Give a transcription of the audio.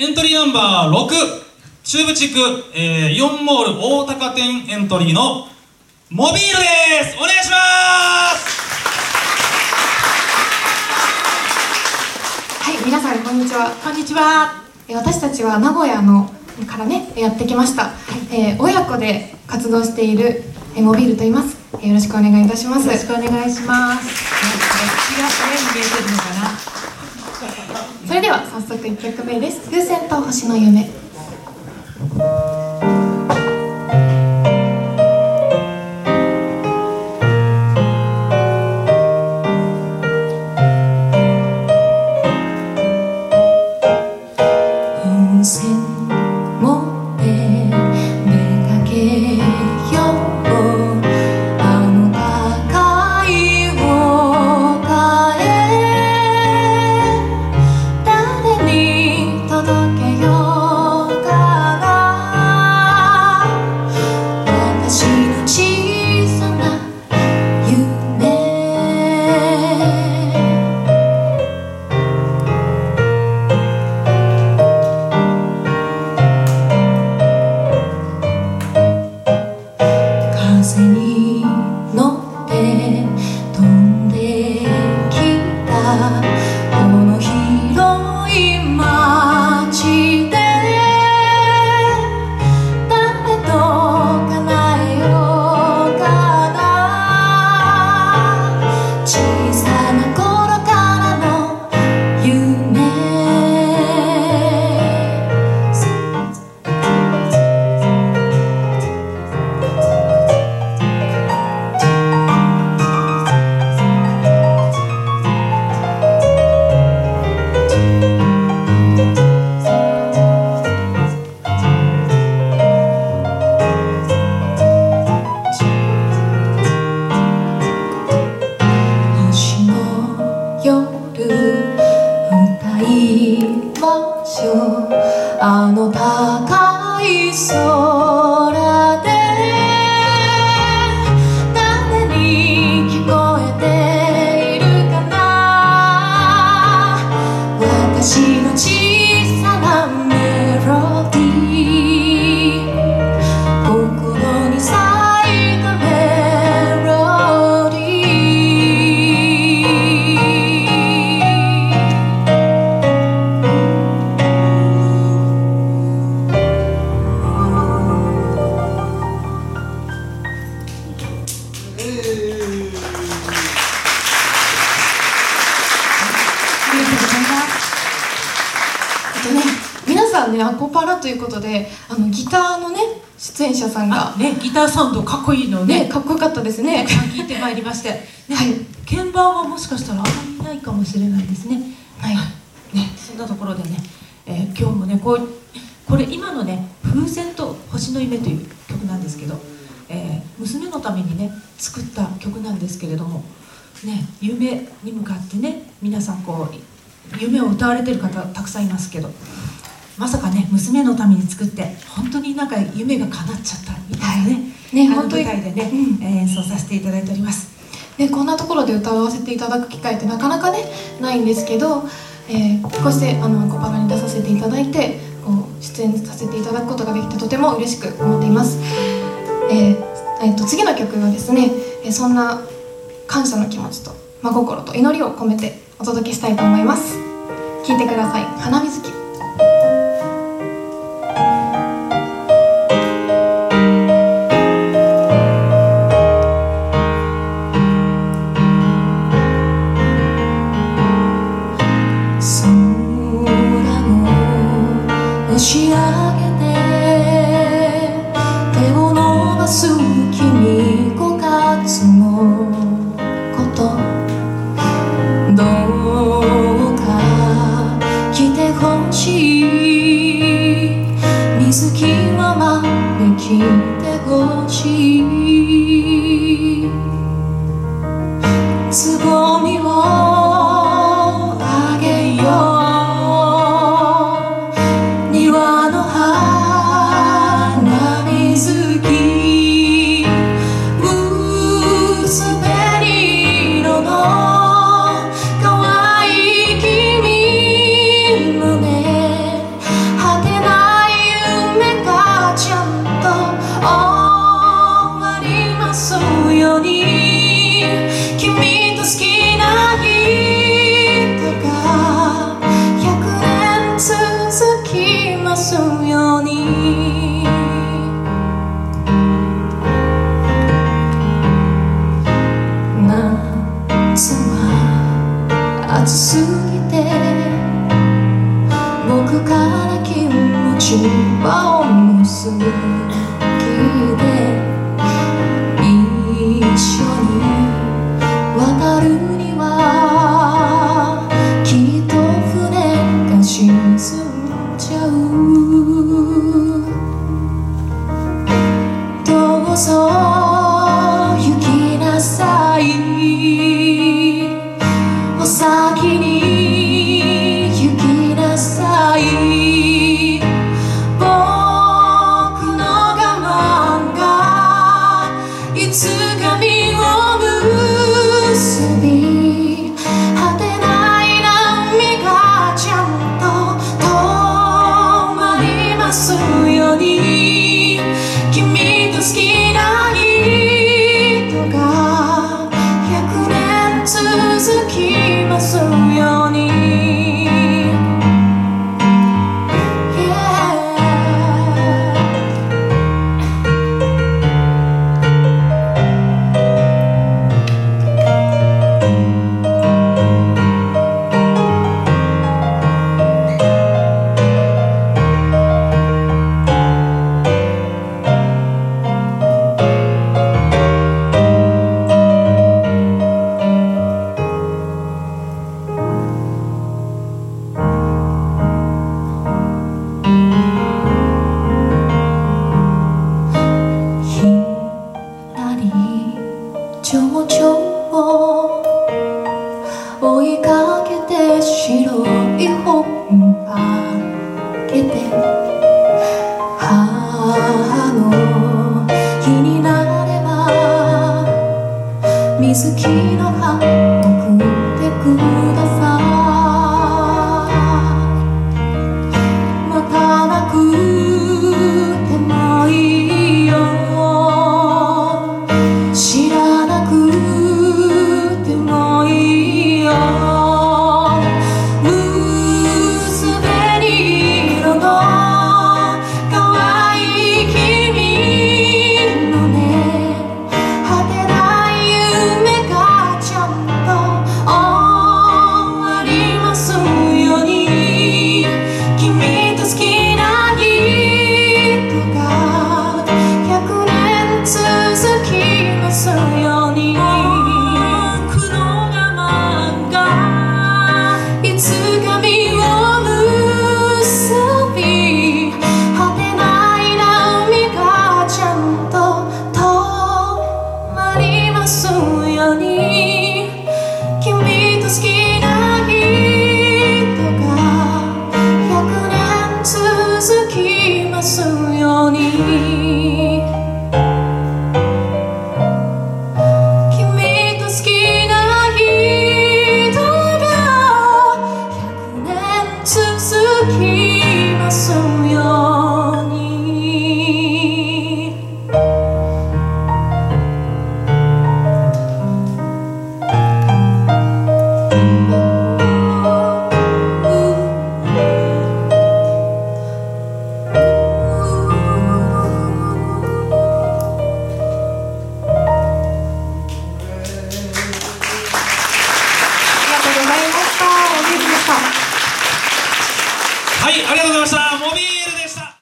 エントリーナンバー6中部地区、えー、イオンモール大高店エントリーのモビールです。お願いします。はい皆さんこんにちは。こんにちは。えー私たちは名古屋のからねやってきました、えー親子で活動している、えーモビールと言います、えーよろしくお願いいたします。よろしくお願いします。血がね見えてるのかなそれでは早速1曲目です。風船と星の夢。皆さんねアコパラということであのギターのね出演者さんが。あねギターサウンドかっこいいのね。ねかっこよかったですね。聞いてまいりまして、ねはい。鍵盤はもしかしたらあまりいないかもしれないですね。はい。ねそんなところでね、えー今日もねこうこれ今のね「風船と星の夢」という曲なんですけど、えー娘のためにね作った曲なんですけれどもね夢に向かってね皆さんこう夢を歌われてる方たくさんいますけどまさかね娘のために作って本当になんか夢が叶っちゃったみたいなね,、あのね本当に。舞台でね、うん。えー演奏させていただいております。ね、こんなところで歌わせていただく機会ってなかなかねないんですけど、えーこうしてあのアコパラに出させていただいてこう出演させていただくことができてとても嬉しく思っています、えーえーと次の曲はですね、えーそんな感謝の気持ちと真心と祈りを込めてお届けしたいと思います。聴いてください「花水つぼみ場を結ぶで一緒に渡るにはきっと船が沈んじゃう。どうぞ母の日になれば水切